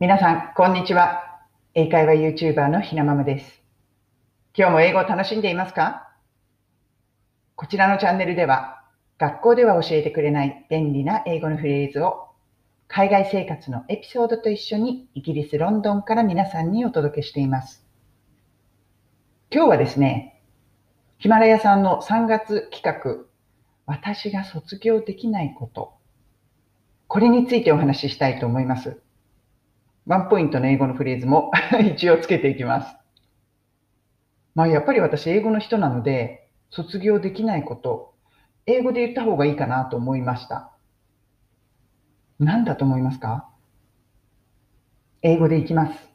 皆さん、こんにちは。英会話 YouTuber のひなままです。今日も英語を楽しんでいますか？こちらのチャンネルでは、学校では教えてくれない便利な英語のフレーズを、海外生活のエピソードと一緒にイギリス・ロンドンから皆さんにお届けしています。今日はですね、ヒマラヤさんの3月企画、私が卒業できないこと、これについてお話ししたいと思います。ワンポイントの英語のフレーズも 一応つけていきます。まあやっぱり私英語の人なので、卒業できないこと、英語で言った方がいいかなと思いました。何だと思いますか？英語でいきます。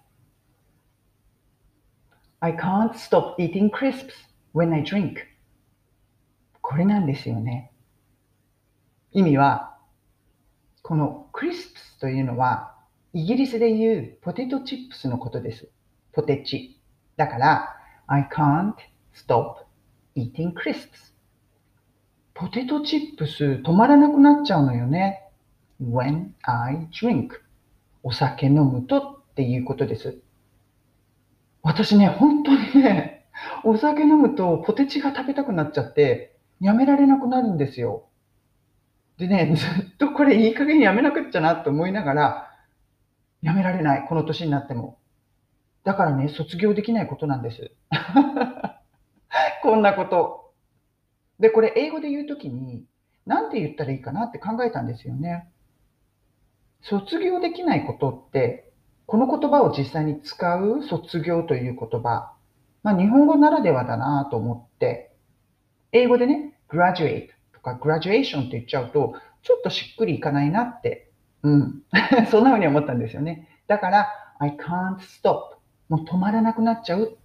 I can't stop eating crisps when I drink. これなんですよね。意味は、この crisps というのはイギリスで言うポテトチップスのことです。ポテチ。だから、I can't stop eating crisps. ポテトチップス止まらなくなっちゃうのよね。when I drink. お酒飲むとっていうことです。私ね、本当にね、お酒飲むとポテチが食べたくなっちゃって、やめられなくなるんですよ。でね、ずっとこれいい加減やめなくっちゃなと思いながら、やめられない。この年になっても。だからね、卒業できないことなんです。こんなこと。で、これ英語で言うときに、なんて言ったらいいかなって考えたんですよね。卒業できないことって、この言葉を実際に使う卒業という言葉、まあ、日本語ならではだなと思って、英語でね、graduate とか graduation って言っちゃうと、ちょっとしっくりいかないなってうん。そんな風に思ったんですよね。だから、I can't stop. もう止まらなくなっちゃう。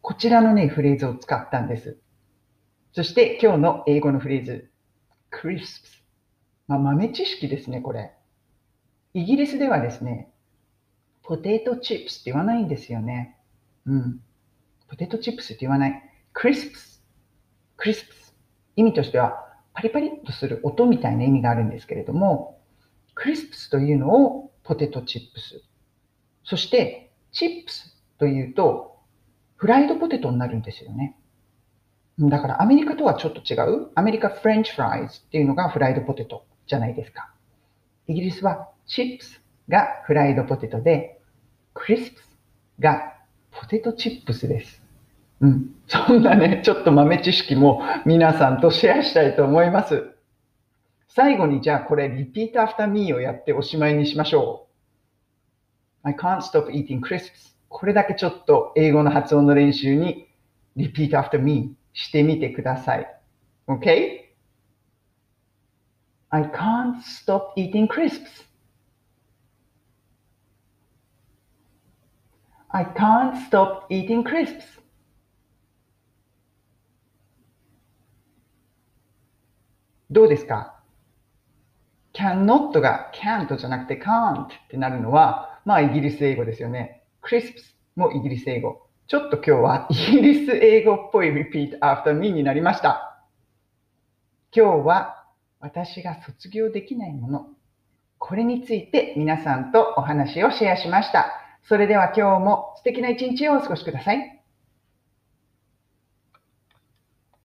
こちらのね、フレーズを使ったんです。そして今日の英語のフレーズ、crisps。まあ、豆知識ですね、これ。イギリスではですね、ポテトチップスって言わないんですよね。うん。ポテトチップスって言わない。crisps。crisps。意味としては、パリパリっとする音みたいな意味があるんですけれども、クリスプスというのをポテトチップス。そして、チップスというと、フライドポテトになるんですよね。だからアメリカとはちょっと違う。アメリカフレンチフライズっていうのがフライドポテトじゃないですか。イギリスはチップスがフライドポテトで、クリスプスがポテトチップスです。うん。そんなね、ちょっと豆知識も皆さんとシェアしたいと思います。最後にじゃあこれ repeat after me をやっておしまいにしましょう。I can't stop eating crisps. これだけちょっと英語の発音の練習に repeat after me してみてください。OK?I、okay? Can't stop eating crisps. I can't stop eating crisps. どうですか cannot が can't じゃなくて can't ってなるのは、まあイギリス英語ですよね。crisps もイギリス英語。ちょっと今日は イギリス英語っぽい repeat after me になりました。今日は私が卒業できないもの。これについて皆さんとお話をシェアしました。それでは今日も素敵な一日をお過ごしください。